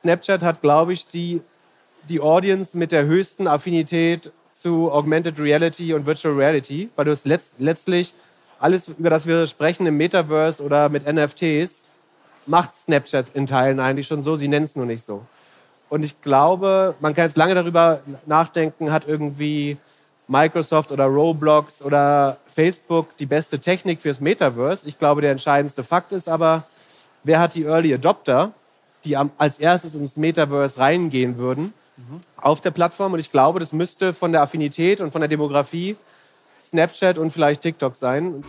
Snapchat hat, glaube ich, die, die Audience mit der höchsten Affinität zu Augmented Reality und Virtual Reality, weil du es letzt, letztlich alles, über das wir sprechen im Metaverse oder mit NFTs, macht Snapchat in Teilen eigentlich schon so, sie nennen es nur nicht so. Und ich glaube, man kann jetzt lange darüber nachdenken, hat irgendwie Microsoft oder Roblox oder Facebook die beste Technik fürs Metaverse. Ich glaube, der entscheidendste Fakt ist aber, wer hat die Early Adopter, die als erstes ins Metaverse reingehen würden mhm. auf der Plattform. Und ich glaube, das müsste von der Affinität und von der Demografie Snapchat und vielleicht TikTok sein.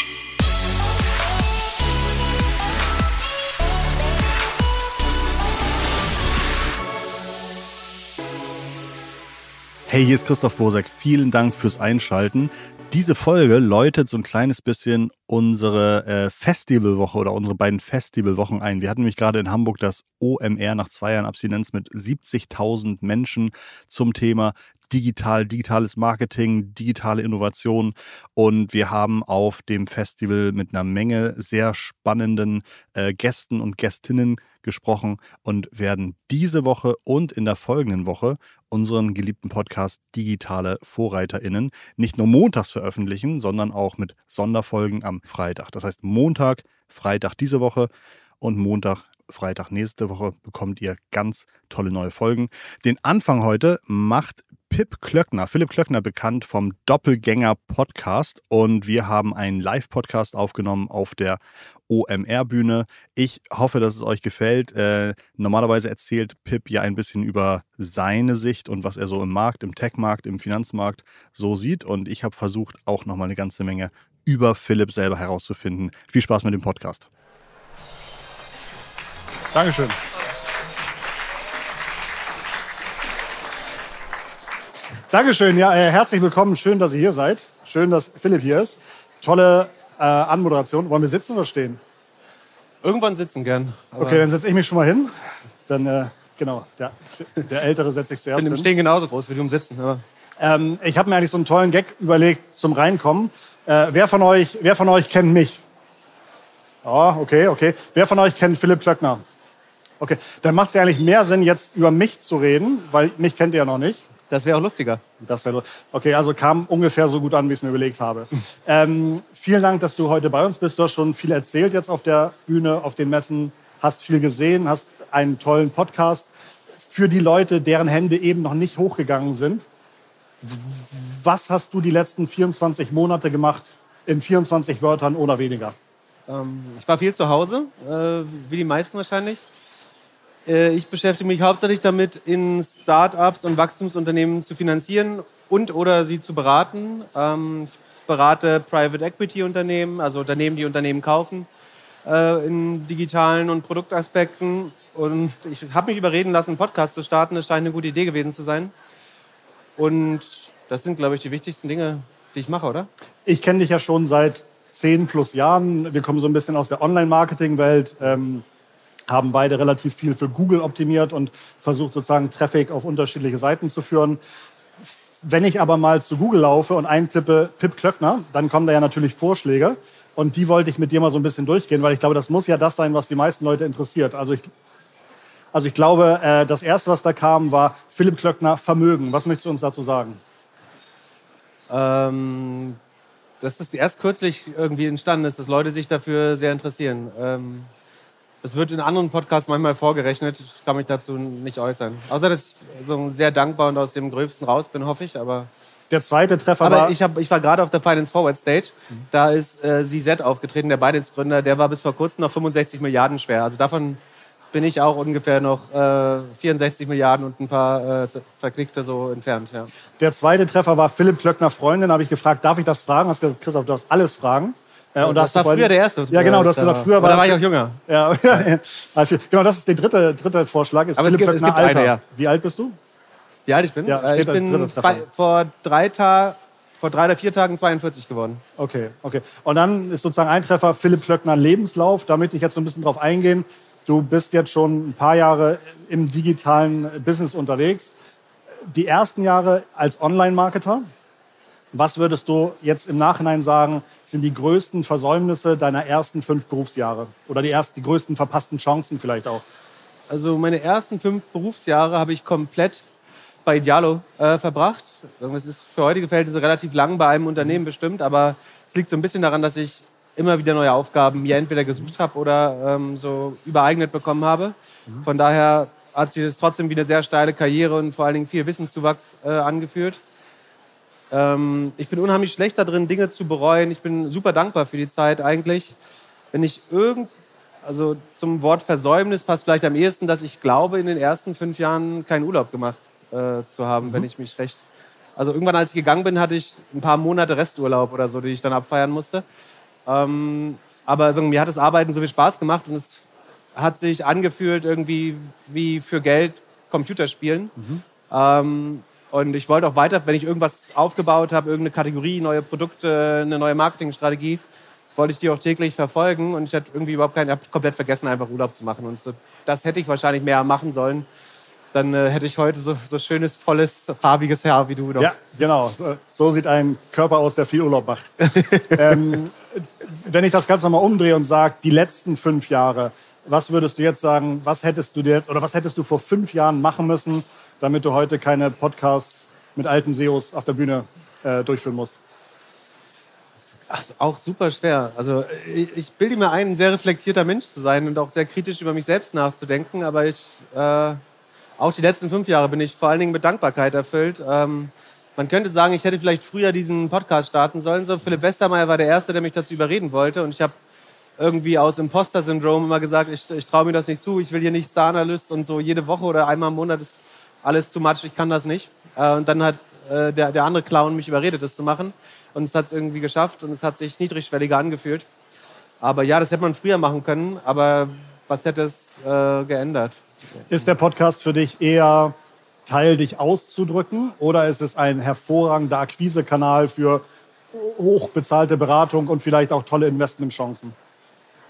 Hey, hier ist Christoph Bosek. Vielen Dank fürs Einschalten. Diese Folge läutet so ein kleines bisschen unsere äh, Festivalwoche oder unsere beiden Festivalwochen ein. Wir hatten nämlich gerade in Hamburg das OMR nach zwei Jahren Abstinenz mit 70.000 Menschen zum Thema digital, digitales Marketing, digitale Innovation. Und wir haben auf dem Festival mit einer Menge sehr spannenden äh, Gästen und Gästinnen gesprochen und werden diese Woche und in der folgenden Woche unseren geliebten Podcast Digitale VorreiterInnen nicht nur montags veröffentlichen, sondern auch mit Sonderfolgen am Freitag. Das heißt, Montag, Freitag diese Woche und Montag, Freitag nächste Woche bekommt ihr ganz tolle neue Folgen. Den Anfang heute macht Pip Klöckner, Philipp Klöckner, bekannt vom Doppelgänger Podcast. Und wir haben einen Live-Podcast aufgenommen auf der OMR-Bühne. Ich hoffe, dass es euch gefällt. Äh, normalerweise erzählt Pip ja ein bisschen über seine Sicht und was er so im Markt, im Tech-Markt, im Finanzmarkt so sieht. Und ich habe versucht, auch nochmal eine ganze Menge über Philipp selber herauszufinden. Viel Spaß mit dem Podcast. Dankeschön. Dankeschön, ja, äh, herzlich willkommen. Schön, dass ihr hier seid. Schön, dass Philipp hier ist. Tolle äh, Anmoderation. Wollen wir sitzen oder stehen? Irgendwann sitzen gern. Okay, dann setze ich mich schon mal hin. Dann, äh, genau, der, der Ältere setzt sich zuerst hin. Ich bin im Stehen genauso groß wie du im Sitzen. Ähm, ich habe mir eigentlich so einen tollen Gag überlegt zum Reinkommen. Äh, wer, von euch, wer von euch kennt mich? Oh, okay, okay. Wer von euch kennt Philipp Klöckner? Okay, dann macht es ja eigentlich mehr Sinn, jetzt über mich zu reden, weil mich kennt ihr ja noch nicht. Das wäre auch lustiger. Das wäre okay, also kam ungefähr so gut an, wie ich es mir überlegt habe. ähm, vielen Dank, dass du heute bei uns bist. Du hast schon viel erzählt jetzt auf der Bühne, auf den Messen, hast viel gesehen, hast einen tollen Podcast. Für die Leute, deren Hände eben noch nicht hochgegangen sind, was hast du die letzten 24 Monate gemacht in 24 Wörtern oder weniger? Ähm, ich war viel zu Hause, äh, wie die meisten wahrscheinlich. Äh, ich beschäftige mich hauptsächlich damit, in Startups und Wachstumsunternehmen zu finanzieren und oder sie zu beraten. Ähm, ich berate Private Equity Unternehmen, also Unternehmen, die Unternehmen kaufen, äh, in digitalen und Produktaspekten. Und ich habe mich überreden lassen, einen Podcast zu starten. Das scheint eine gute Idee gewesen zu sein. Und das sind, glaube ich, die wichtigsten Dinge, die ich mache, oder? Ich kenne dich ja schon seit zehn plus Jahren. Wir kommen so ein bisschen aus der Online-Marketing-Welt. Ähm haben beide relativ viel für Google optimiert und versucht sozusagen Traffic auf unterschiedliche Seiten zu führen. Wenn ich aber mal zu Google laufe und eintippe Pip Klöckner, dann kommen da ja natürlich Vorschläge. Und die wollte ich mit dir mal so ein bisschen durchgehen, weil ich glaube, das muss ja das sein, was die meisten Leute interessiert. Also ich, also ich glaube, äh, das Erste, was da kam, war Philipp Klöckner Vermögen. Was möchtest du uns dazu sagen? Ähm, dass das erst kürzlich irgendwie entstanden ist, dass Leute sich dafür sehr interessieren. Ähm, das wird in anderen Podcasts manchmal vorgerechnet. Ich kann mich dazu nicht äußern. Außer, dass ich so sehr dankbar und aus dem Gröbsten raus bin, hoffe ich. Aber der zweite Treffer aber war. Ich, hab, ich war gerade auf der Finance Forward Stage. Da ist äh, CZ aufgetreten, der Binance-Gründer. Der war bis vor kurzem noch 65 Milliarden schwer. Also davon bin ich auch ungefähr noch äh, 64 Milliarden und ein paar äh, Verklickte so entfernt. Ja. Der zweite Treffer war Philipp Klöckner Freundin. Da habe ich gefragt, darf ich das fragen? Hast gesagt, Christoph, du darfst alles fragen. Ja, und das war früher der erste. Ja, genau, du hast gesagt, früher war. Da war ich auch jünger. Ja, genau, das ist der dritte, dritte Vorschlag. Ist Aber Philipp es gibt, es gibt Alter. Eine, ja. Wie alt bist du? Wie alt ich bin? Ja, ich bin zwei, vor drei Tagen. Vor drei oder vier Tagen 42 geworden. Okay, okay. Und dann ist sozusagen ein Treffer Philipp Klöckner Lebenslauf. Da möchte ich jetzt so ein bisschen drauf eingehen. Du bist jetzt schon ein paar Jahre im digitalen Business unterwegs. Die ersten Jahre als Online-Marketer, was würdest du jetzt im Nachhinein sagen, sind die größten Versäumnisse deiner ersten fünf Berufsjahre? Oder die, ersten, die größten verpassten Chancen vielleicht auch? also meine ersten fünf Berufsjahre habe ich komplett bei Idealo äh, verbracht. Das ist für heutige Verhältnisse relativ lang bei einem Unternehmen bestimmt, aber es liegt so ein bisschen daran, dass ich immer wieder neue Aufgaben mir entweder gesucht habe oder ähm, so übereignet bekommen habe. Mhm. Von daher hat sich das trotzdem wie eine sehr steile Karriere und vor allen Dingen viel Wissenszuwachs äh, angeführt. Ähm, ich bin unheimlich schlecht darin, Dinge zu bereuen. Ich bin super dankbar für die Zeit eigentlich. Wenn ich irgend, also zum Wort Versäumnis passt vielleicht am ehesten, dass ich glaube, in den ersten fünf Jahren keinen Urlaub gemacht äh, zu haben, mhm. wenn ich mich recht. Also irgendwann, als ich gegangen bin, hatte ich ein paar Monate Resturlaub oder so, die ich dann abfeiern musste. Ähm, aber also, mir hat das Arbeiten so viel Spaß gemacht und es hat sich angefühlt irgendwie wie für Geld Computerspielen. Mhm. Ähm, und ich wollte auch weiter, wenn ich irgendwas aufgebaut habe, irgendeine Kategorie, neue Produkte, eine neue Marketingstrategie, wollte ich die auch täglich verfolgen. Und ich hatte irgendwie überhaupt keinen, habe komplett vergessen, einfach Urlaub zu machen. Und so, das hätte ich wahrscheinlich mehr machen sollen. Dann äh, hätte ich heute so, so schönes, volles, farbiges Haar wie du noch. Ja, genau. So, so sieht ein Körper aus, der viel Urlaub macht. ähm, wenn ich das Ganze nochmal umdrehe und sage, die letzten fünf Jahre, was würdest du jetzt sagen, was hättest du dir jetzt oder was hättest du vor fünf Jahren machen müssen, damit du heute keine Podcasts mit alten SEOs auf der Bühne äh, durchführen musst? Ach, auch super schwer. Also ich, ich, bilde mir ein, ein sehr reflektierter Mensch zu sein und auch sehr kritisch über mich selbst nachzudenken. Aber ich, äh, auch die letzten fünf Jahre bin ich vor allen Dingen mit Dankbarkeit erfüllt. Ähm, man könnte sagen, ich hätte vielleicht früher diesen Podcast starten sollen. So, Philipp Westermeier war der Erste, der mich dazu überreden wollte. Und ich habe irgendwie aus Imposter-Syndrom immer gesagt, ich, ich traue mir das nicht zu, ich will hier nicht Star-Analyst und so jede Woche oder einmal im Monat ist alles too much, ich kann das nicht. Äh, und dann hat äh, der, der andere Clown mich überredet, das zu machen. Und es hat es irgendwie geschafft und es hat sich niedrigschwelliger angefühlt. Aber ja, das hätte man früher machen können, aber was hätte es äh, geändert? Ist der Podcast für dich eher Teil, dich auszudrücken oder ist es ein hervorragender Akquisekanal für hochbezahlte Beratung und vielleicht auch tolle Investmentchancen?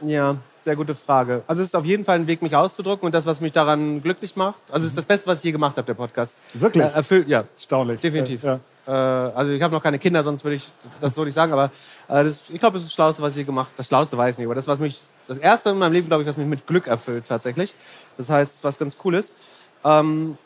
Ja, sehr gute Frage. Also es ist auf jeden Fall ein Weg, mich auszudrücken und das, was mich daran glücklich macht. Also es ist das Beste, was ich je gemacht habe, der Podcast. Wirklich? Äh, erfüllt, ja. Erstaunlich. Definitiv. Äh, ja. äh, also ich habe noch keine Kinder, sonst würde ich das so nicht sagen, aber äh, das, ich glaube, das ist das Schlauste, was ich je gemacht habe. Das Schlauste weiß ich nicht, aber das, was mich, das Erste in meinem Leben, glaube ich, was mich mit Glück erfüllt tatsächlich. Das heißt, was ganz cool ist. Ähm,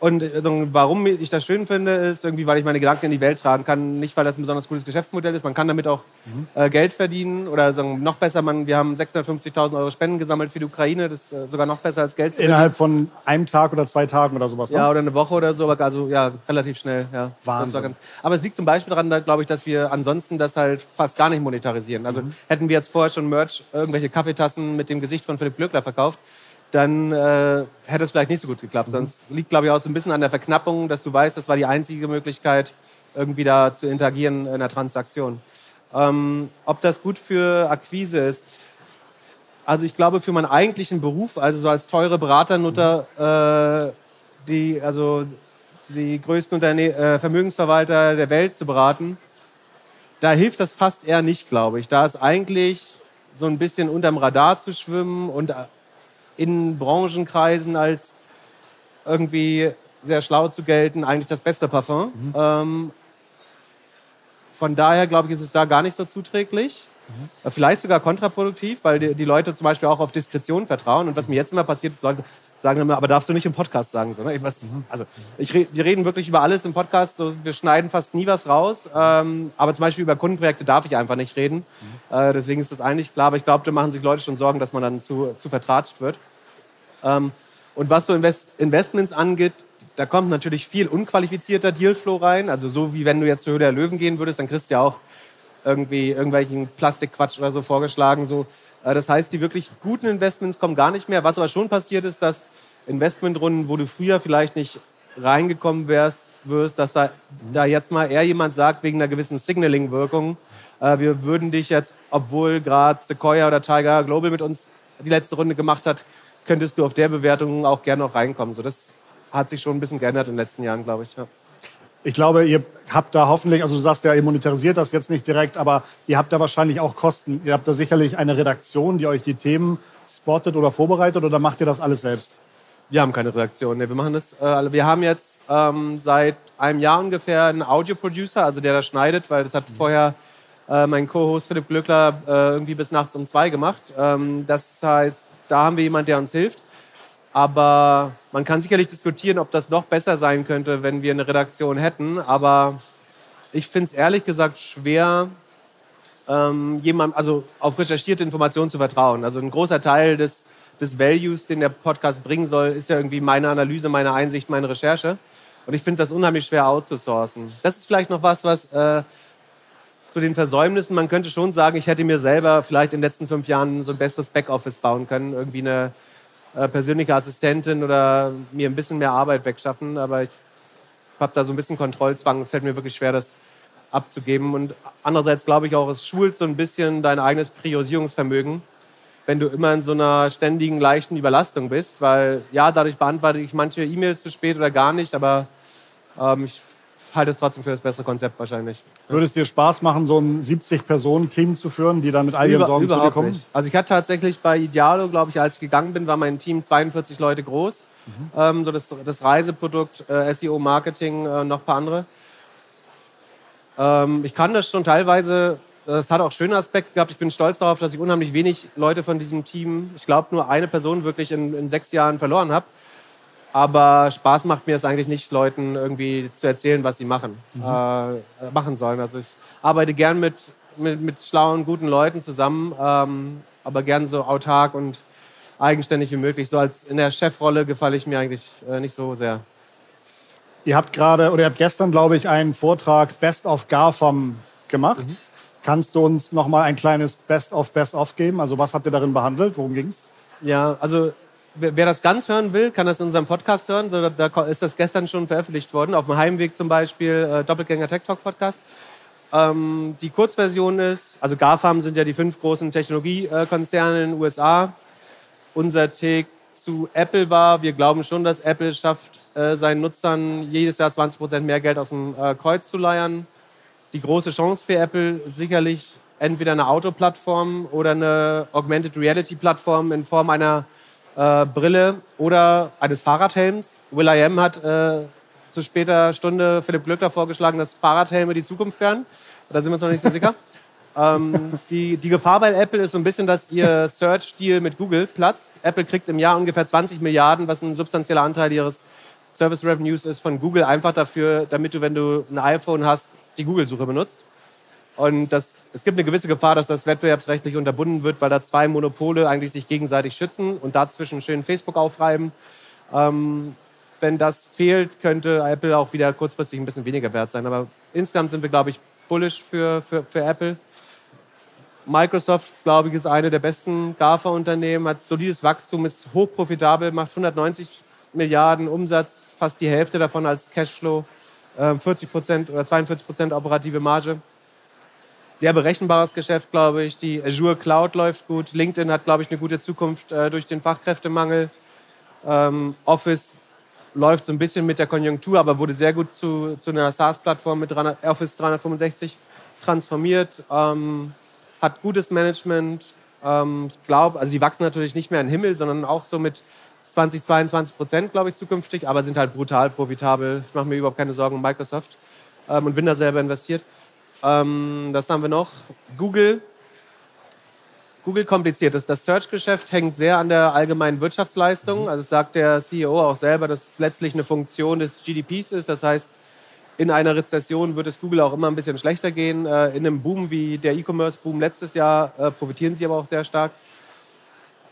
und also, warum ich das schön finde, ist irgendwie, weil ich meine Gedanken in die Welt tragen kann. Nicht, weil das ein besonders cooles Geschäftsmodell ist. Man kann damit auch mhm. äh, Geld verdienen oder sagen, noch besser. Man, wir haben 650.000 Euro Spenden gesammelt für die Ukraine. Das ist äh, sogar noch besser als Geld zu Innerhalb von einem Tag oder zwei Tagen oder sowas. Ne? Ja, oder eine Woche oder so. Also ja, relativ schnell. Ja. Wahnsinn. Ganz, aber es liegt zum Beispiel daran, glaube ich, dass wir ansonsten das halt fast gar nicht monetarisieren. Also mhm. hätten wir jetzt vorher schon Merch, irgendwelche Kaffeetassen mit dem Gesicht von Philipp Glöckler verkauft, dann äh, hätte es vielleicht nicht so gut geklappt. Mhm. Sonst liegt, glaube ich, auch so ein bisschen an der Verknappung, dass du weißt, das war die einzige Möglichkeit, irgendwie da zu interagieren in einer Transaktion. Ähm, ob das gut für Akquise ist? Also ich glaube, für meinen eigentlichen Beruf, also so als teure Beraternutter, äh, die, also die größten Unterne äh, Vermögensverwalter der Welt zu beraten, da hilft das fast eher nicht, glaube ich. Da ist eigentlich so ein bisschen unterm Radar zu schwimmen und in Branchenkreisen als irgendwie sehr schlau zu gelten, eigentlich das beste Parfum. Mhm. Ähm, von daher glaube ich, ist es da gar nicht so zuträglich. Mhm. Vielleicht sogar kontraproduktiv, weil die, die, Leute zum Beispiel auch auf Diskretion vertrauen. Und was mir jetzt immer passiert ist, Leute sagen immer, aber darfst du nicht im Podcast sagen. So, ne? was, also, ich, wir reden wirklich über alles im Podcast. So, wir schneiden fast nie was raus. Ähm, aber zum Beispiel über Kundenprojekte darf ich einfach nicht reden. Mhm. Äh, deswegen ist das eigentlich klar. Aber ich glaube, da machen sich Leute schon Sorgen, dass man dann zu, zu vertratscht wird. Ähm, und was so Invest Investments angeht, da kommt natürlich viel unqualifizierter Dealflow rein. Also so wie wenn du jetzt zur Höhe der Löwen gehen würdest, dann kriegst du ja auch irgendwie irgendwelchen Plastikquatsch oder so vorgeschlagen. So. Äh, das heißt, die wirklich guten Investments kommen gar nicht mehr. Was aber schon passiert ist, dass Investmentrunden, wo du früher vielleicht nicht reingekommen wärst, wirst, dass da, da jetzt mal eher jemand sagt, wegen einer gewissen Signaling-Wirkung, äh, wir würden dich jetzt, obwohl gerade Sequoia oder Tiger Global mit uns die letzte Runde gemacht hat, könntest du auf der Bewertung auch gerne noch reinkommen. So, das hat sich schon ein bisschen geändert in den letzten Jahren, glaube ich. Ja. Ich glaube, ihr habt da hoffentlich, also du sagst ja, ihr monetarisiert das jetzt nicht direkt, aber ihr habt da wahrscheinlich auch Kosten. Ihr habt da sicherlich eine Redaktion, die euch die Themen spottet oder vorbereitet oder macht ihr das alles selbst? Wir haben keine Redaktion. Nee, wir machen das. Äh, wir haben jetzt ähm, seit einem Jahr ungefähr einen Audio-Producer, also der das schneidet, weil das hat mhm. vorher äh, mein Co-Host Philipp Glückler äh, irgendwie bis nachts um zwei gemacht. Ähm, das heißt, da haben wir jemanden, der uns hilft. Aber man kann sicherlich diskutieren, ob das noch besser sein könnte, wenn wir eine Redaktion hätten. Aber ich finde es ehrlich gesagt schwer, ähm, jemand, also auf recherchierte Informationen zu vertrauen. Also ein großer Teil des, des Values, den der Podcast bringen soll, ist ja irgendwie meine Analyse, meine Einsicht, meine Recherche. Und ich finde das unheimlich schwer outzusourcen. Das ist vielleicht noch was, was äh, zu den Versäumnissen, man könnte schon sagen, ich hätte mir selber vielleicht in den letzten fünf Jahren so ein besseres Backoffice bauen können, irgendwie eine äh, persönliche Assistentin oder mir ein bisschen mehr Arbeit wegschaffen. Aber ich habe da so ein bisschen Kontrollzwang. Es fällt mir wirklich schwer, das abzugeben. Und andererseits glaube ich auch, es schult so ein bisschen dein eigenes Priorisierungsvermögen, wenn du immer in so einer ständigen, leichten Überlastung bist. Weil ja, dadurch beantworte ich manche E-Mails zu spät oder gar nicht, aber ähm, ich halte es trotzdem für das bessere Konzept wahrscheinlich. Würde es dir Spaß machen, so ein 70-Personen-Team zu führen, die dann mit all ihren Über, Sorgen zu dir kommen? Nicht. Also ich hatte tatsächlich bei Idealo, glaube ich, als ich gegangen bin, war mein Team 42 Leute groß. Mhm. Ähm, so das, das Reiseprodukt, äh, SEO, Marketing, äh, noch ein paar andere. Ähm, ich kann das schon teilweise, das hat auch schöne Aspekte gehabt. Ich bin stolz darauf, dass ich unheimlich wenig Leute von diesem Team, ich glaube nur eine Person wirklich in, in sechs Jahren verloren habe. Aber Spaß macht mir es eigentlich nicht, Leuten irgendwie zu erzählen, was sie machen, mhm. äh, machen sollen. Also ich arbeite gern mit, mit, mit schlauen, guten Leuten zusammen, ähm, aber gern so autark und eigenständig wie möglich. So als in der Chefrolle gefalle ich mir eigentlich äh, nicht so sehr. Ihr habt gerade oder ihr habt gestern, glaube ich, einen Vortrag Best of GAFAM gemacht. Mhm. Kannst du uns noch mal ein kleines Best of Best of geben? Also was habt ihr darin behandelt? Worum ging es? Ja, also wer das ganz hören will, kann das in unserem Podcast hören. Da ist das gestern schon veröffentlicht worden. Auf dem Heimweg zum Beispiel äh, Doppelgänger Tech Talk Podcast. Ähm, die Kurzversion ist, also GAFAM sind ja die fünf großen Technologiekonzerne in den USA. Unser Take zu Apple war, wir glauben schon, dass Apple schafft, äh, seinen Nutzern jedes Jahr 20 Prozent mehr Geld aus dem äh, Kreuz zu leiern. Die große Chance für Apple sicherlich entweder eine Autoplattform oder eine Augmented Reality Plattform in Form einer äh, Brille oder eines Fahrradhelms. Will.i.am hat äh, zu später Stunde Philipp Glöckler vorgeschlagen, dass Fahrradhelme die Zukunft wären. Da sind wir uns noch nicht so sicher. ähm, die, die Gefahr bei Apple ist so ein bisschen, dass ihr Search-Deal mit Google platzt. Apple kriegt im Jahr ungefähr 20 Milliarden, was ein substanzieller Anteil ihres Service Revenues ist von Google, einfach dafür, damit du, wenn du ein iPhone hast, die Google-Suche benutzt. Und das, es gibt eine gewisse Gefahr, dass das wettbewerbsrechtlich unterbunden wird, weil da zwei Monopole eigentlich sich gegenseitig schützen und dazwischen schön Facebook aufreiben. Ähm, wenn das fehlt, könnte Apple auch wieder kurzfristig ein bisschen weniger wert sein. Aber insgesamt sind wir, glaube ich, bullish für, für, für Apple. Microsoft, glaube ich, ist eine der besten GAFA-Unternehmen, hat solides Wachstum, ist hochprofitabel, macht 190 Milliarden Umsatz, fast die Hälfte davon als Cashflow, 40 ähm, Prozent oder 42 Prozent operative Marge sehr berechenbares Geschäft, glaube ich. Die Azure Cloud läuft gut. LinkedIn hat, glaube ich, eine gute Zukunft äh, durch den Fachkräftemangel. Ähm, Office läuft so ein bisschen mit der Konjunktur, aber wurde sehr gut zu, zu einer SaaS-Plattform mit 300, Office 365 transformiert. Ähm, hat gutes Management. Ähm, glaube, also die wachsen natürlich nicht mehr in den Himmel, sondern auch so mit 20, 22 Prozent, glaube ich, zukünftig, aber sind halt brutal profitabel. Ich mache mir überhaupt keine Sorgen um Microsoft ähm, und bin da selber investiert. Ähm, das haben wir noch. Google. Google kompliziert. Das, das Search-Geschäft hängt sehr an der allgemeinen Wirtschaftsleistung. Mhm. Also sagt der CEO auch selber, dass es letztlich eine Funktion des GDPs ist. Das heißt, in einer Rezession wird es Google auch immer ein bisschen schlechter gehen. Äh, in einem Boom wie der E-Commerce-Boom letztes Jahr äh, profitieren sie aber auch sehr stark.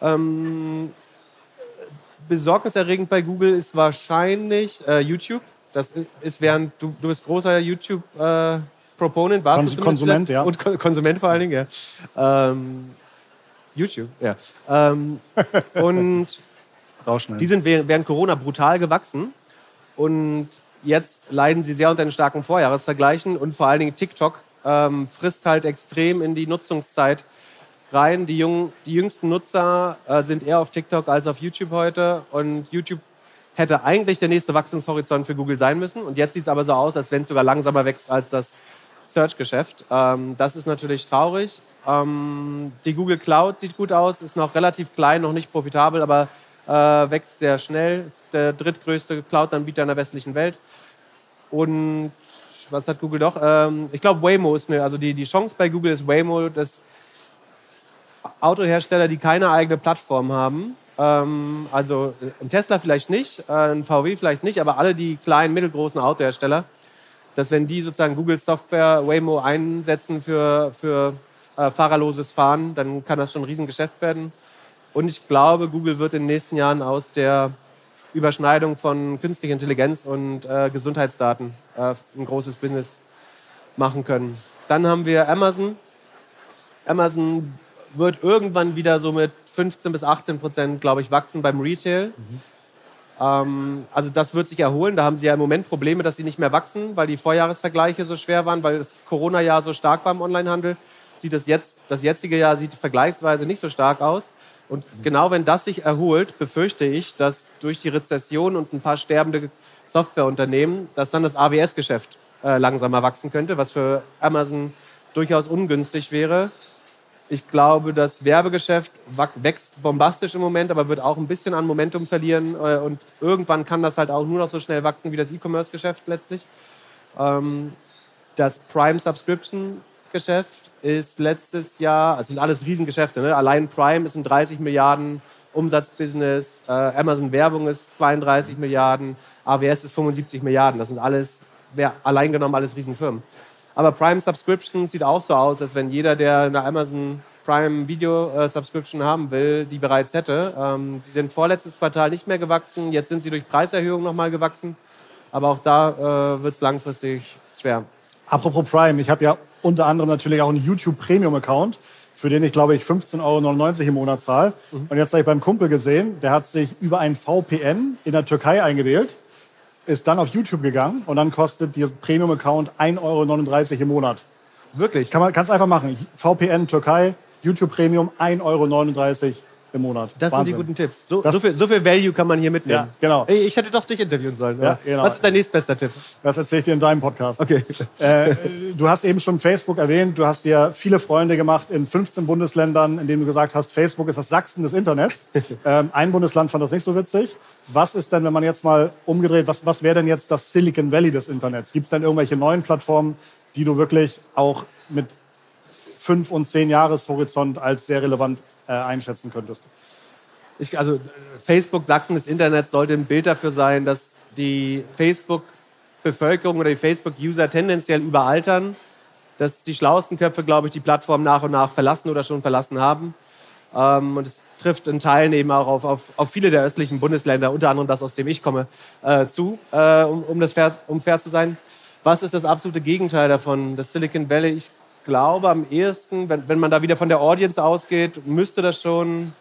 Ähm, besorgniserregend bei Google ist wahrscheinlich äh, YouTube. Das ist, während du, du bist großer YouTube äh, Proponent warst Kons du Konsument, ja. Und Konsument vor allen Dingen, ja. Ähm, YouTube, ja. Ähm, und die sind während Corona brutal gewachsen. Und jetzt leiden sie sehr unter den starken Vorjahresvergleichen. Und vor allen Dingen TikTok ähm, frisst halt extrem in die Nutzungszeit rein. Die, jungen, die jüngsten Nutzer äh, sind eher auf TikTok als auf YouTube heute. Und YouTube hätte eigentlich der nächste Wachstumshorizont für Google sein müssen. Und jetzt sieht es aber so aus, als wenn es sogar langsamer wächst als das Search-Geschäft. Ähm, das ist natürlich traurig. Ähm, die Google Cloud sieht gut aus, ist noch relativ klein, noch nicht profitabel, aber äh, wächst sehr schnell. Ist der drittgrößte Cloud-Anbieter in der westlichen Welt. Und was hat Google doch? Ähm, ich glaube, Waymo ist eine, also die, die Chance bei Google ist Waymo, dass Autohersteller, die keine eigene Plattform haben, Ähm, also ein Tesla vielleicht nicht, äh, ein VW vielleicht nicht, aber alle die kleinen, mittelgroßen Autohersteller, dass wenn die sozusagen Google Software Waymo einsetzen für, für äh, fahrerloses Fahren, dann kann das schon ein Riesengeschäft werden. Und ich glaube, Google wird in den nächsten Jahren aus der Überschneidung von künstlicher Intelligenz und äh, Gesundheitsdaten äh, ein großes Business machen können. Dann haben wir Amazon. Amazon wird irgendwann wieder so mit 15 bis 18 Prozent, glaube ich, wachsen beim Retail. Mhm. Ähm, also das wird sich erholen. Da haben sie ja im Moment Probleme, dass sie nicht mehr wachsen, weil die Vorjahresvergleiche so schwer waren, weil das Corona-Jahr so stark war im Onlinehandel. Sieht das jetzt, das jetzige Jahr sieht vergleichsweise nicht so stark aus. Und genau wenn das sich erholt, befürchte ich, dass durch die Rezession und ein paar sterbende Softwareunternehmen, dass dann das AWS-Geschäft äh, langsamer wachsen könnte, was für Amazon durchaus ungünstig wäre. Ich glaube, das Werbegeschäft wächst bombastisch im Moment, aber wird auch ein bisschen an Momentum verlieren. Äh, und irgendwann kann das halt auch nur noch so schnell wachsen wie das E-Commerce-Geschäft letztlich. Ähm, das Prime Subscription Geschäft ist letztes Jahr, also sind alles Riesengeschäfte, ne? allein Prime ist ein 30 Milliarden Umsatzbusiness, äh, Amazon Werbung ist 32 Milliarden, AWS ist 75 Milliarden. Das sind alles, allein genommen alles Riesenfirmen. Aber Prime Subscription sieht auch so aus, als wenn jeder, der eine Amazon Prime Video äh, Subscription haben will, die bereits hätte. Ähm, sie sind vorletztes Quartal nicht mehr gewachsen. Jetzt sind sie durch Preiserhöhungen nochmal gewachsen. Aber auch da äh, wird es langfristig schwer. Apropos Prime, ich habe ja unter anderem natürlich auch einen YouTube Premium Account, für den ich glaube ich 15,99 Euro im Monat zahle. Mhm. Und jetzt habe ich beim Kumpel gesehen, der hat sich über ein VPN in der Türkei eingewählt ist dann auf YouTube gegangen und dann kostet dieser Premium-Account 1,39 Euro im Monat. Wirklich? Kann man kannst einfach machen. VPN Türkei, YouTube Premium 1,39 Euro im Monat. Das Wahnsinn. sind die guten Tipps. So, so, viel, so, viel, Value kann man hier mitnehmen. Ja, genau. Ey, ich hätte doch dich interviewen sollen. Ja, genau. Was ist dein nächstbester Tipp? Das erzähle ich dir in deinem Podcast. Okay. Äh, du hast eben schon Facebook erwähnt. Du hast dir viele Freunde gemacht in 15 Bundesländern, in denen du gesagt hast, Facebook ist das Sachsen des Internets. ähm, ein Bundesland fand das nicht so witzig. Was ist denn, wenn man jetzt mal umgedreht, was, was wäre denn jetzt das Silicon Valley des Internets? Gibt es denn irgendwelche neuen Plattformen, die du wirklich auch mit fünf und zehn Jahreshorizont als sehr relevant äh, einschätzen könntest? ich, also Facebook Sachsen des Internets sollte ein Bild dafür sein, dass die Facebook-Bevölkerung oder die Facebook-User tendenziell überaltern, dass die schlauesten Köpfe, glaube ich, die Plattform nach und nach verlassen oder schon verlassen haben. Ähm, und es trifft in Teilen eben auch auf, auf, auf, viele der östlichen Bundesländer, unter anderem das, aus dem ich komme, äh, zu, äh, um, um, das fair, um fair zu sein. Was ist das absolute Gegenteil davon? Das Silicon Valley, ich glaube am ehesten, wenn, wenn man da wieder von der Audience ausgeht, müsste das schon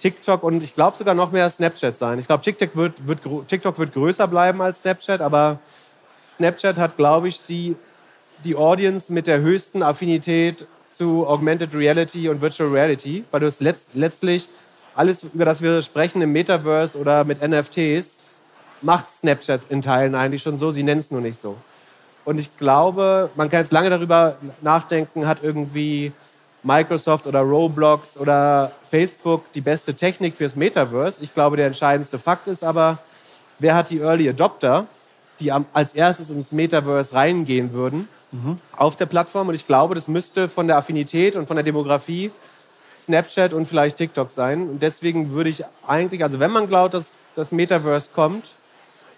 TikTok und ich glaube sogar noch mehr Snapchat sein. Ich glaube, TikTok wird, wird, TikTok wird größer bleiben als Snapchat, aber Snapchat hat, glaube ich, die, die Audience mit der höchsten Affinität zu Augmented Reality und Virtual Reality, weil du es letzt, letztlich alles, über das wir sprechen im Metaverse oder mit NFTs, macht Snapchat in Teilen eigentlich schon so, sie nennen es nur nicht so. Und ich glaube, man kann jetzt lange darüber nachdenken, hat irgendwie Microsoft oder Roblox oder Facebook die beste Technik fürs Metaverse. Ich glaube, der entscheidendste Fakt ist aber, wer hat die Early Adopter, die als erstes ins Metaverse reingehen würden mhm. auf der Plattform. Und ich glaube, das müsste von der Affinität und von der Demografie Snapchat und vielleicht TikTok sein. Und deswegen würde ich eigentlich, also wenn man glaubt, dass das Metaverse kommt,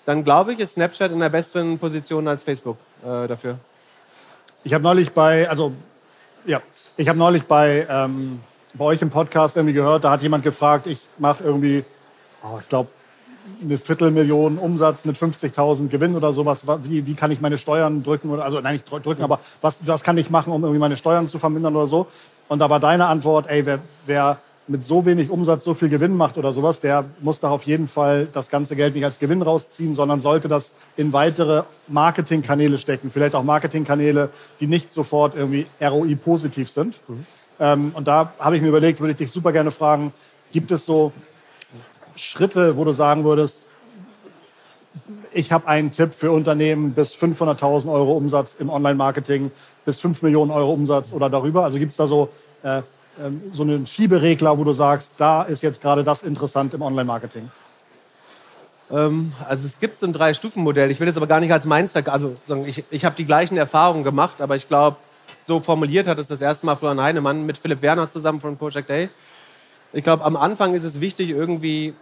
dann glaube ich, ist Snapchat in einer besseren Position als Facebook äh, dafür. Ich habe neulich bei, also ja, ich habe neulich bei, ähm, bei euch im Podcast irgendwie gehört, da hat jemand gefragt, ich mache irgendwie, oh, ich glaube, eine Viertelmillion Umsatz mit 50.000 Gewinn oder sowas. Wie, wie kann ich meine Steuern drücken? Oder, also nein, nicht drücken, aber was, was kann ich machen, um irgendwie meine Steuern zu vermindern oder so? Und da war deine Antwort, ey, wer, wer mit so wenig Umsatz so viel Gewinn macht oder sowas, der muss da auf jeden Fall das ganze Geld nicht als Gewinn rausziehen, sondern sollte das in weitere Marketingkanäle stecken. Vielleicht auch Marketingkanäle, die nicht sofort irgendwie ROI-positiv sind. Mhm. Ähm, und da habe ich mir überlegt, würde ich dich super gerne fragen, gibt es so Schritte, wo du sagen würdest, ich habe einen Tipp für Unternehmen bis 500.000 Euro Umsatz im Online-Marketing, bis 5 Millionen Euro Umsatz oder darüber? Also gibt es da so äh, ähm, so einen Schieberegler, wo du sagst, da ist jetzt gerade das interessant im Online-Marketing? Ähm, also es gibt so ein Drei-Stufen-Modell. Ich will das aber gar nicht als meins weg. Also ich, ich habe die gleichen Erfahrungen gemacht, aber ich glaube, so formuliert hat es das erste Mal Florian Heinemann mit Philipp Werner zusammen von Project A. Ich glaube, am Anfang ist es wichtig, irgendwie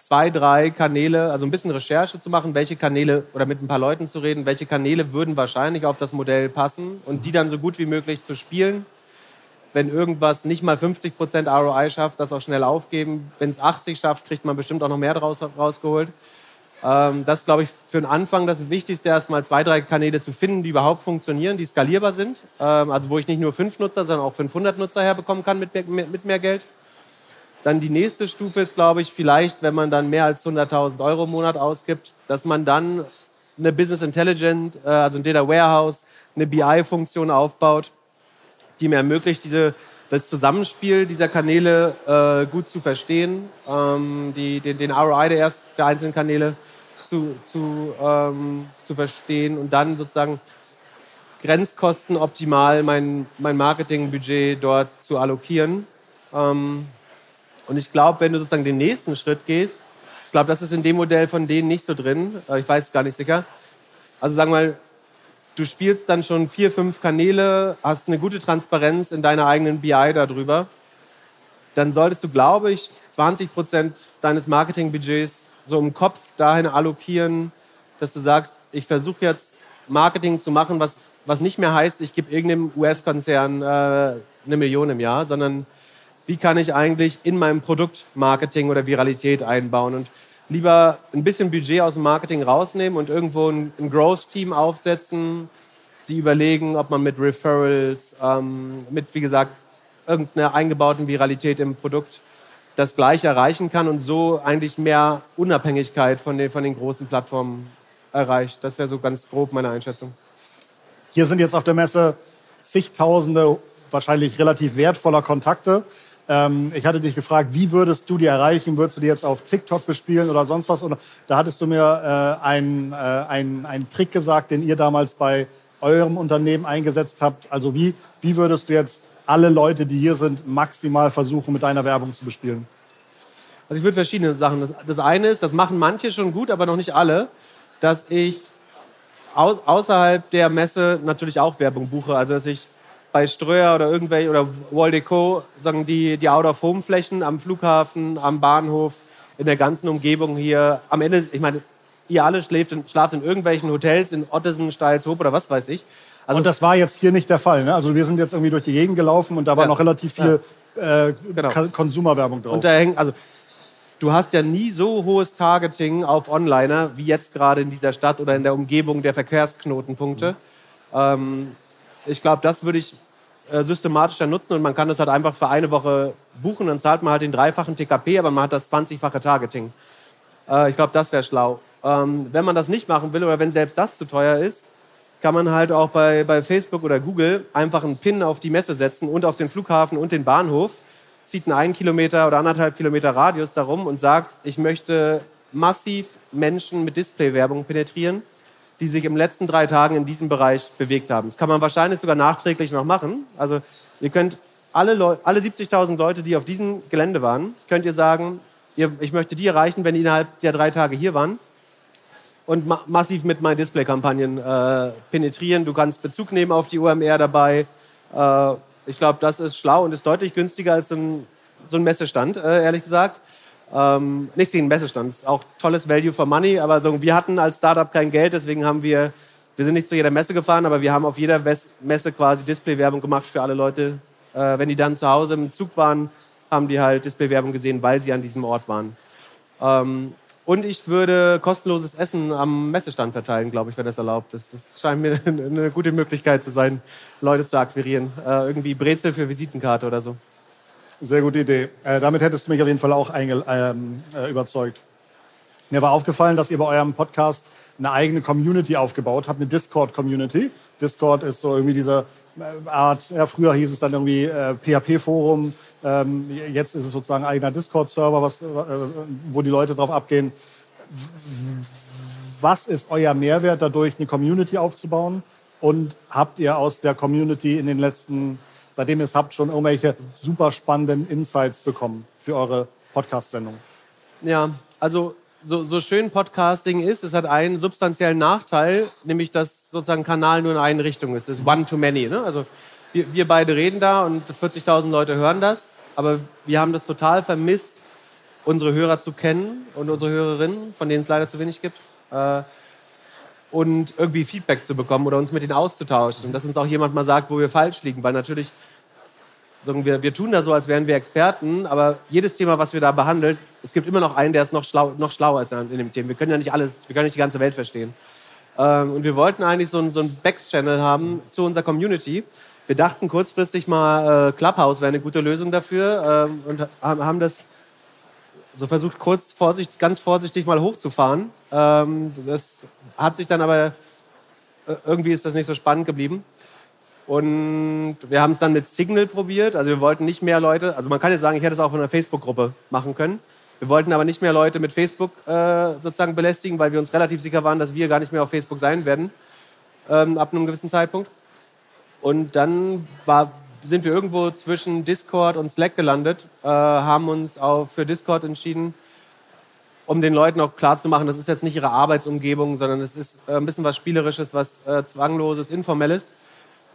zwei, drei Kanäle, also ein bisschen Recherche zu machen, welche Kanäle oder mit ein paar Leuten zu reden, welche Kanäle würden wahrscheinlich auf das Modell passen und die dann so gut wie möglich zu spielen. Wenn irgendwas nicht mal 50% ROI schafft, das auch schnell aufgeben. Wenn es 80 schafft, kriegt man bestimmt auch noch mehr draus rausgeholt. Ähm, das glaube ich, für den Anfang das Wichtigste, erstmal zwei, drei Kanäle zu finden, die überhaupt funktionieren, die skalierbar sind. Ähm, also wo ich nicht nur fünf Nutzer, sondern auch 500 Nutzer herbekommen kann mit, mit, mit mehr Geld. Dann die nächste Stufe ist, glaube ich, vielleicht, wenn man dann mehr als 100.000 Euro im Monat ausgibt, dass man dann eine Business Intelligence, äh, also ein Data Warehouse, eine BI-Funktion aufbaut, die mir ermöglicht, diese, das Zusammenspiel dieser Kanäle äh, gut zu verstehen, ähm, die, den, den ROI der, erst, der einzelnen Kanäle zu, zu, ähm, zu verstehen und dann sozusagen Grenzkosten optimal mein, mein Marketingbudget dort zu allokieren. Ähm, und ich glaube, wenn du sozusagen den nächsten Schritt gehst, ich glaube, das ist in dem Modell von denen nicht so drin, ich weiß gar nicht sicher. Also sagen wir mal, du spielst dann schon vier, fünf Kanäle, hast eine gute Transparenz in deiner eigenen BI darüber, dann solltest du, glaube ich, 20 Prozent deines Marketingbudgets so im Kopf dahin allokieren, dass du sagst, ich versuche jetzt Marketing zu machen, was, was nicht mehr heißt, ich gebe irgendeinem US-Konzern äh, eine Million im Jahr, sondern wie kann ich eigentlich in meinem Produkt Marketing oder Viralität einbauen und lieber ein bisschen Budget aus dem Marketing rausnehmen und irgendwo ein, ein Growth-Team aufsetzen, die überlegen, ob man mit Referrals, ähm, mit, wie gesagt, irgendeiner eingebauten Viralität im Produkt das Gleiche erreichen kann und so eigentlich mehr Unabhängigkeit von den, von den großen Plattformen erreicht. Das wäre so ganz grob meine Einschätzung. Hier sind jetzt auf der Messe zigtausende wahrscheinlich relativ wertvoller Kontakte. Ähm, ich hatte dich gefragt, wie würdest du die erreichen? Würdest du die jetzt auf TikTok bespielen oder sonst was? Oder da hattest du mir äh, einen, äh, einen, einen Trick gesagt, den ihr damals bei eurem Unternehmen eingesetzt habt. Also wie, wie würdest du jetzt alle Leute, die hier sind, maximal versuchen, mit deiner Werbung zu bespielen? Also ich würde verschiedene Sachen. Das, das eine ist, das machen manche schon gut, aber noch nicht alle, dass ich au außerhalb der Messe natürlich auch Werbung buche. Also dass ich bei Ströer oder irgendwelche oder Waldeco sagen die, die Out-of-Home-Flächen am Flughafen, am Bahnhof, in der ganzen Umgebung hier. Am Ende, ich meine, ihr alle schläft in, schlaft in irgendwelchen Hotels in Ottesen, Steilshoop oder was weiß ich. Also, und das war jetzt hier nicht der Fall. Ne? Also wir sind jetzt irgendwie durch die Gegend gelaufen und da war ja, noch relativ viel ja. äh, genau. Konsumerwerbung drauf. Und da hängen, also du hast ja nie so hohes Targeting auf Onliner wie jetzt gerade in dieser Stadt oder in der Umgebung der Verkehrsknotenpunkte. Mhm. Ähm, ich glaube, das würde ich äh, systematischer nutzen und man kann das halt einfach für eine Woche buchen. Dann zahlt man halt den dreifachen TKP, aber man hat das 20-fache Targeting. Äh, ich glaube, das wäre schlau. Ähm, wenn man das nicht machen will oder wenn selbst das zu teuer ist, kann man halt auch bei, bei Facebook oder Google einfach einen Pin auf die Messe setzen und auf den Flughafen und den Bahnhof, zieht einen einen Kilometer oder anderthalb Kilometer Radius darum und sagt, ich möchte massiv Menschen mit Displaywerbung penetrieren, die sich im letzten drei Tagen in diesem Bereich bewegt haben. Das kann man wahrscheinlich sogar nachträglich noch machen. Also ihr könnt alle, alle 70.000 Leute, die auf diesem Gelände waren, könnt ihr sagen, ihr, ich möchte die erreichen, wenn die innerhalb der drei Tage hier waren und ma massiv mit meinen Display-Kampagnen äh, penetrieren. Du kannst Bezug nehmen auf die UMR dabei. Äh, ich glaube, das ist schlau und ist deutlich günstiger als so ein, so ein Messestand, äh, ehrlich gesagt. Ähm, nichts gegen Messestand, ist auch tolles Value for Money, aber so, wir hatten als Startup kein Geld, deswegen haben wir, wir sind nicht zu jeder Messe gefahren, aber wir haben auf jeder Messe quasi Display-Werbung gemacht für alle Leute. Äh, wenn die dann zu Hause im Zug waren, haben die halt Display-Werbung gesehen, weil sie an diesem Ort waren. Ähm, und ich würde kostenloses Essen am Messestand verteilen, glaube ich, wenn das erlaubt ist. Das scheint mir eine gute Möglichkeit zu sein, Leute zu akquirieren. Äh, irgendwie Brezel für Visitenkarte oder so. Sehr gute Idee. Äh, damit hättest du mich auf jeden Fall auch ähm, äh, überzeugt. Mir war aufgefallen, dass ihr bei eurem Podcast eine eigene Community aufgebaut habt, eine Discord-Community. Discord ist so irgendwie diese äh, Art, ja, früher hieß es dann irgendwie äh, PHP-Forum, ähm, jetzt ist es sozusagen ein eigener Discord-Server, äh, wo die Leute drauf abgehen. Was ist euer Mehrwert dadurch, eine Community aufzubauen? Und habt ihr aus der Community in den letzten, seitdem ihr es habt, schon irgendwelche super spannenden Insights bekommen für eure Podcast-Sendung? Ja, also so, so schön Podcasting ist, es hat einen substanziellen Nachteil, nämlich dass sozusagen Kanal nur in eine Richtung ist. Das ist One-to-Many. Ne? Also wir, wir beide reden da und 40.000 Leute hören das. aber wir haben das total vermisst, unsere Hörer zu kennen und unsere Hörerinnen, von denen es leider zu wenig gibt. Äh, und irgendwie Feedback zu bekommen oder uns mit ihnen auszutauschen. Und dass uns auch jemand mal sagt, wo wir falsch liegen. Weil natürlich, sagen wir, wir tun da so, als wären wir Experten, aber jedes Thema, was wir da behandeln, es gibt immer noch einen, der ist noch, schlau, noch schlauer ist in dem Thema. Wir können ja nicht alles, wir können nicht die ganze Welt verstehen. Ähm, und wir wollten eigentlich so, ein, so einen Backchannel haben zu unserer Community. Wir dachten kurzfristig mal, äh, Clubhouse wäre eine gute Lösung dafür ähm, und haben das so versucht, kurz vorsichtig, ganz vorsichtig mal hochzufahren. Ähm, das hat sich dann aber, äh, irgendwie ist das nicht so spannend geblieben. Und wir haben es dann mit Signal probiert. Also wir wollten nicht mehr Leute, also man kann jetzt sagen, ich hätte es auch in einer Facebook-Gruppe machen können. Wir wollten aber nicht mehr Leute mit Facebook äh, sozusagen belästigen, weil wir uns relativ sicher waren, dass wir gar nicht mehr auf Facebook sein werden ähm, ab einem gewissen Zeitpunkt. Und dann war, sind wir irgendwo zwischen Discord und Slack gelandet, äh, haben uns auch für Discord entschieden, um den Leuten auch klarzumachen, das ist jetzt nicht ihre Arbeitsumgebung, sondern es ist äh, ein bisschen was Spielerisches, was äh, Zwangloses, Informelles.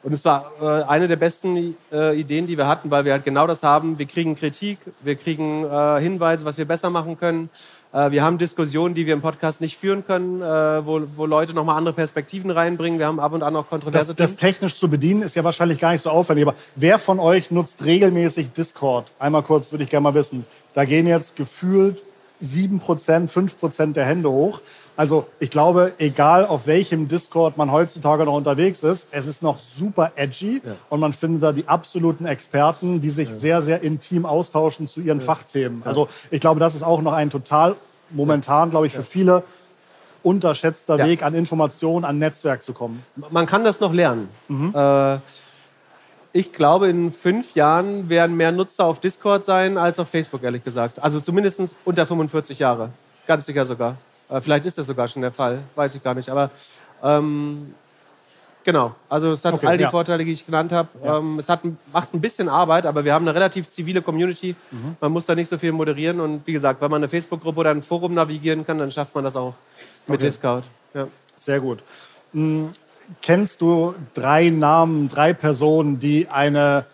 Und es war äh, eine der besten äh, Ideen, die wir hatten, weil wir halt genau das haben. Wir kriegen Kritik, wir kriegen äh, Hinweise, was wir besser machen können. Äh, wir haben Diskussionen, die wir im Podcast nicht führen können, äh, wo, wo Leute nochmal andere Perspektiven reinbringen. Wir haben ab und an auch kontroverse das, das technisch zu bedienen ist ja wahrscheinlich gar nicht so aufwendig. Aber wer von euch nutzt regelmäßig Discord? Einmal kurz würde ich gerne mal wissen. Da gehen jetzt gefühlt 7%, 5% der Hände hoch. Also ich glaube, egal auf welchem Discord man heutzutage noch unterwegs ist, es ist noch super edgy ja. und man findet da die absoluten Experten, die sich ja. sehr, sehr intim austauschen zu ihren ja. Fachthemen. Also ich glaube, das ist auch noch ein total momentan, glaube ich, für viele unterschätzter Weg an Informationen, an Netzwerk zu kommen. Man kann das noch lernen. Mhm. Äh, ich glaube, in fünf Jahren werden mehr Nutzer auf Discord sein als auf Facebook, ehrlich gesagt. Also zumindest unter 45 Jahre. Ganz sicher sogar. Äh, vielleicht ist das sogar schon der Fall, weiß ich gar nicht. Aber ähm, genau, also es hat okay, all die ja. Vorteile, die ich genannt habe. Ja. Ähm, es hat, macht ein bisschen Arbeit, aber wir haben eine relativ zivile Community. Mhm. Man muss da nicht so viel moderieren. Und wie gesagt, wenn man eine Facebook-Gruppe oder ein Forum navigieren kann, dann schafft man das auch mit okay. Discord. Ja. Sehr gut. Kennst du drei Namen, drei Personen, die eine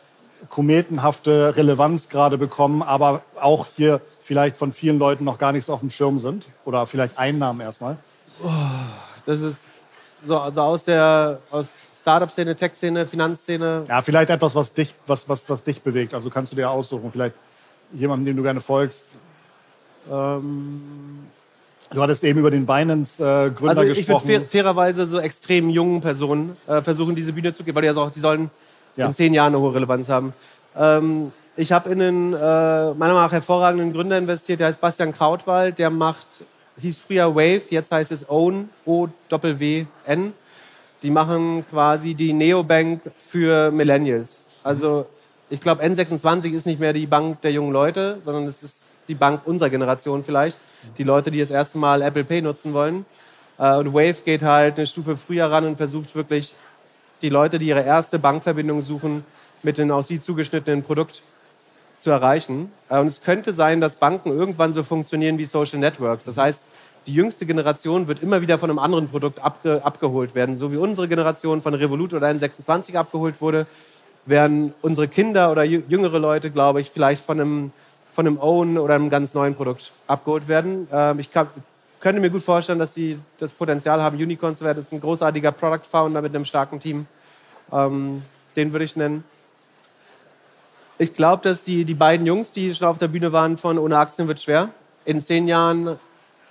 kometenhafte Relevanz gerade bekommen, aber auch hier vielleicht von vielen Leuten noch gar nicht so auf dem Schirm sind? Oder vielleicht Einnahmen erstmal? Oh, das ist so also aus der aus Startup-Szene, Tech-Szene, Finanzszene. Ja, vielleicht etwas, was dich, was, was, was dich bewegt. Also kannst du dir aussuchen. Vielleicht jemanden, dem du gerne folgst. Ähm, du hattest eben über den Binance-Gründer also ich gesprochen. Ich würde fairerweise so extrem jungen Personen äh, versuchen, diese Bühne zu geben, weil die, also auch, die sollen ja. in zehn Jahren eine hohe Relevanz haben. Ähm, ich habe in einen äh, meiner Meinung nach hervorragenden Gründer investiert, der heißt Bastian Krautwald. Der macht, hieß früher Wave, jetzt heißt es Own, O-W-N. Die machen quasi die Neobank für Millennials. Also ich glaube, N26 ist nicht mehr die Bank der jungen Leute, sondern es ist die Bank unserer Generation vielleicht. Die Leute, die das erste Mal Apple Pay nutzen wollen. Äh, und Wave geht halt eine Stufe früher ran und versucht wirklich die Leute, die ihre erste Bankverbindung suchen, mit dem auf sie zugeschnittenen Produkt zu erreichen. Äh, und es könnte sein, dass Banken irgendwann so funktionieren wie Social Networks. Das heißt, die jüngste Generation wird immer wieder von einem anderen Produkt abge abgeholt werden. So wie unsere Generation von Revolut oder N26 abgeholt wurde, werden unsere Kinder oder jüngere Leute, glaube ich, vielleicht von einem, von einem Own oder einem ganz neuen Produkt abgeholt werden. Ähm, ich kann, könnte mir gut vorstellen, dass sie das Potenzial haben, Unicorn zu werden. Das ist ein großartiger Product Founder mit einem starken Team. Ähm, den würde ich nennen. Ich glaube, dass die, die beiden Jungs, die schon auf der Bühne waren von Ohne Aktien wird schwer, in zehn Jahren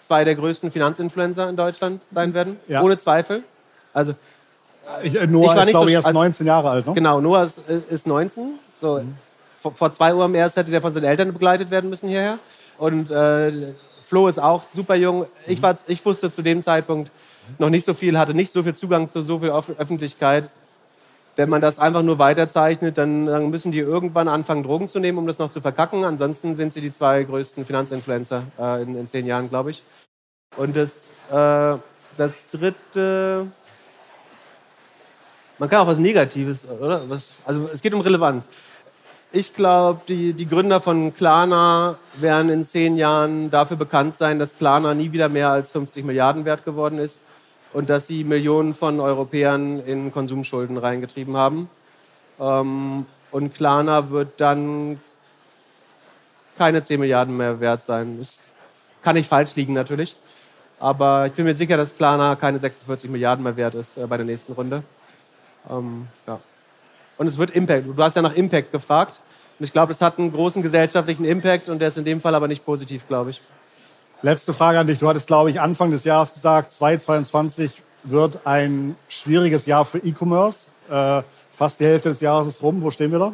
zwei der größten Finanzinfluencer in Deutschland sein werden. Ja. Ohne Zweifel. Also, ich, äh, Noah ich ist, glaube so, ich, erst 19 Jahre alt. Ne? Genau, Noah ist, ist 19. So, mhm. Vor, vor, zwei Uhr am erst hätte der von seinen Eltern begleitet werden müssen hierher. Und äh, Flo ist auch super jung. Ich, war, ich wusste zu dem Zeitpunkt noch nicht so viel, hatte nicht so viel Zugang zu so viel Öffentlichkeit wenn man das einfach nur weiterzeichnet, dann, dann, müssen die irgendwann anfangen, Drogen zu nehmen, um das noch zu verkacken. Ansonsten sind sie die zwei größten Finanzinfluencer äh, in, in, zehn Jahren, glaube ich. Und das, äh, das dritte, man kann auch was Negatives, oder? Was, also es geht um Relevanz. Ich glaube, die, die Gründer von Klarna werden in zehn Jahren dafür bekannt sein, dass Klarna nie wieder mehr als 50 Milliarden wert geworden ist und dass sie Millionen von Europäern in Konsumschulden reingetrieben haben. Ähm, und Klarna wird dann keine 10 Milliarden mehr wert sein. Das kann nicht falsch liegen natürlich. Aber ich bin mir sicher, dass Klarna keine 46 Milliarden mehr wert ist äh, bei der nächsten Runde. Ähm, ja. Und es wird Impact. Du hast ja nach Impact gefragt. Und ich glaube, es hat einen großen gesellschaftlichen Impact und der ist in dem Fall aber nicht positiv, glaube ich. Letzte Frage an dich. Du hattest, glaube ich, Anfang des Jahres gesagt, 2022 wird ein schwieriges Jahr für E-Commerce. Äh, fast die Hälfte des Jahres ist rum. Wo stehen wir da?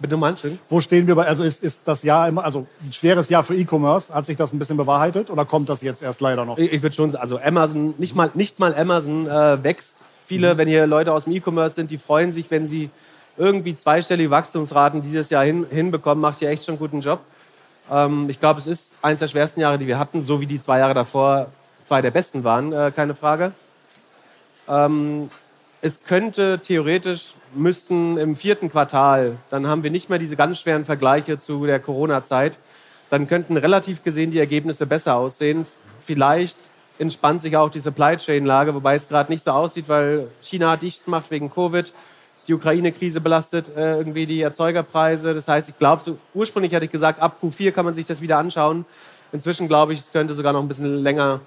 Bitte manchen. Wo stehen wir bei, also ist, ist das Jahr immer, also ein schweres Jahr für E-Commerce? Hat sich das ein bisschen bewahrheitet oder kommt das jetzt erst leider noch? Ich, ich würde schon sagen, also Amazon, nicht mal, nicht mal Amazon äh, wächst. Viele, mhm. wenn hier Leute aus dem E-Commerce sind, die freuen sich, wenn sie irgendwie zweistellige Wachstumsraten dieses Jahr hin, hinbekommen, macht hier echt schon einen guten Job. Ähm, ich glaube, es ist eines der schwersten Jahre, die wir hatten, so wie die zwei Jahre davor zwei der besten waren, äh, keine Frage. Ähm, es könnte theoretisch, müssten im vierten Quartal, dann haben wir nicht mehr diese ganz schweren Vergleiche zu der Corona-Zeit, dann könnten relativ gesehen die Ergebnisse besser aussehen. Vielleicht entspannt sich auch die Supply Chain-Lage, wobei es gerade nicht so aussieht, weil China dicht macht wegen Covid. Die Ukraine-Krise belastet äh, irgendwie die Erzeugerpreise. Das heißt, ich glaube, so, ursprünglich hatte ich gesagt, ab Q4 kann man sich das wieder anschauen. Inzwischen glaube ich, es könnte sogar noch ein bisschen länger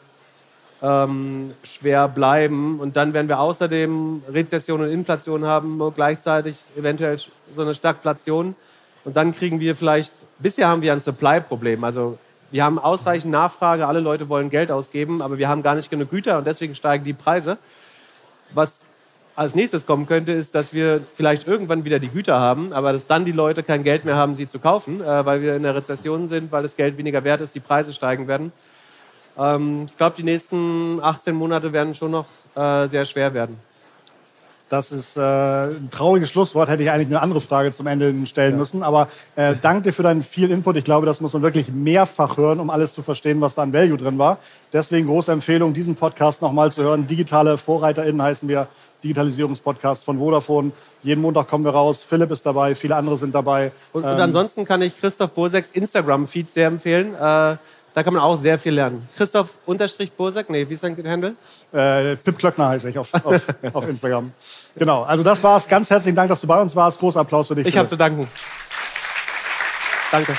ähm, schwer bleiben. Und dann werden wir außerdem Rezession und Inflation haben, gleichzeitig eventuell so eine Stagflation. Und dann kriegen wir vielleicht, bisher haben wir ein Supply-Problem. Also wir haben ausreichend Nachfrage, alle Leute wollen Geld ausgeben, aber wir haben gar nicht genug Güter und deswegen steigen die Preise. Was als nächstes kommen könnte, ist, dass wir vielleicht irgendwann wieder die Güter haben, aber dass dann die Leute kein Geld mehr haben, sie zu kaufen, äh, weil wir in der Rezession sind, weil das Geld weniger wert ist, die Preise steigen werden. Ähm, ich glaube, die nächsten 18 Monate werden schon noch äh, sehr schwer werden. Das ist äh, ein trauriges Schlusswort. Hätte ich eigentlich eine andere Frage zum Ende stellen ja. müssen. Aber äh, danke dir für deinen viel Input. Ich glaube, das muss man wirklich mehrfach hören, um alles zu verstehen, was da an Value drin war. Deswegen große Empfehlung, diesen Podcast nochmal zu hören. Digitale VorreiterInnen heißen wir. Digitalisierungspodcast von Vodafone. Jeden Montag kommen wir raus. Philipp ist dabei, viele andere sind dabei. Und, und ähm, ansonsten kann ich Christoph Boseks Instagram-Feed sehr empfehlen. Äh, da kann man auch sehr viel lernen. Christoph Unterstrich Bursack, nee, wie ist dein Handle? Äh, Pip Klöckner heiße ich auf, auf, auf, Instagram. Genau, also das war's. Ganz herzlichen Dank, dass du bei uns warst. Großer Applaus für dich. Ich habe zu danken. Danke.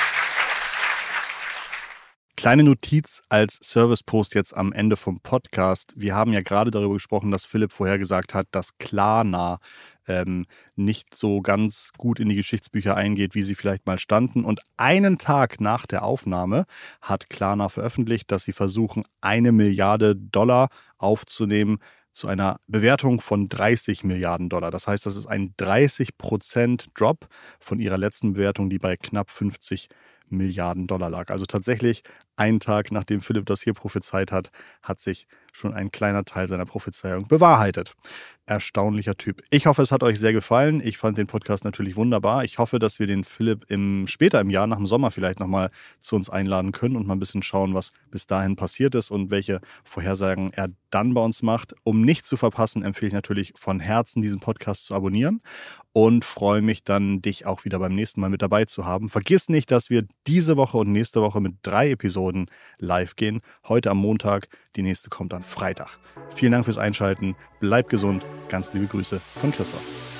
Kleine Notiz als Service-Post jetzt am Ende vom Podcast. Wir haben ja gerade darüber gesprochen, dass Philipp vorher gesagt hat, dass Klarna ähm, nicht so ganz gut in die Geschichtsbücher eingeht, wie sie vielleicht mal standen. Und einen Tag nach der Aufnahme hat Klarna veröffentlicht, dass sie versuchen, eine Milliarde Dollar aufzunehmen zu einer Bewertung von 30 Milliarden Dollar. Das heißt, das ist ein 30 Prozent Drop von ihrer letzten Bewertung, die bei knapp 50 Milliarden Dollar lag. Also tatsächlich einen Tag nachdem Philipp das hier prophezeit hat, hat sich schon ein kleiner Teil seiner Prophezeiung bewahrheitet. Erstaunlicher Typ. Ich hoffe, es hat euch sehr gefallen. Ich fand den Podcast natürlich wunderbar. Ich hoffe, dass wir den Philipp im, später im Jahr, nach dem Sommer vielleicht nochmal zu uns einladen können und mal ein bisschen schauen, was bis dahin passiert ist und welche Vorhersagen er dann bei uns macht. Um nicht zu verpassen, empfehle ich natürlich von Herzen, diesen Podcast zu abonnieren und freue mich dann, dich auch wieder beim nächsten Mal mit dabei zu haben. Vergiss nicht, dass wir diese Woche und nächste Woche mit drei Episoden live gehen. Heute am Montag, die nächste kommt dann Freitag. Vielen Dank fürs Einschalten. Bleibt gesund. Ganz liebe Grüße von Christoph.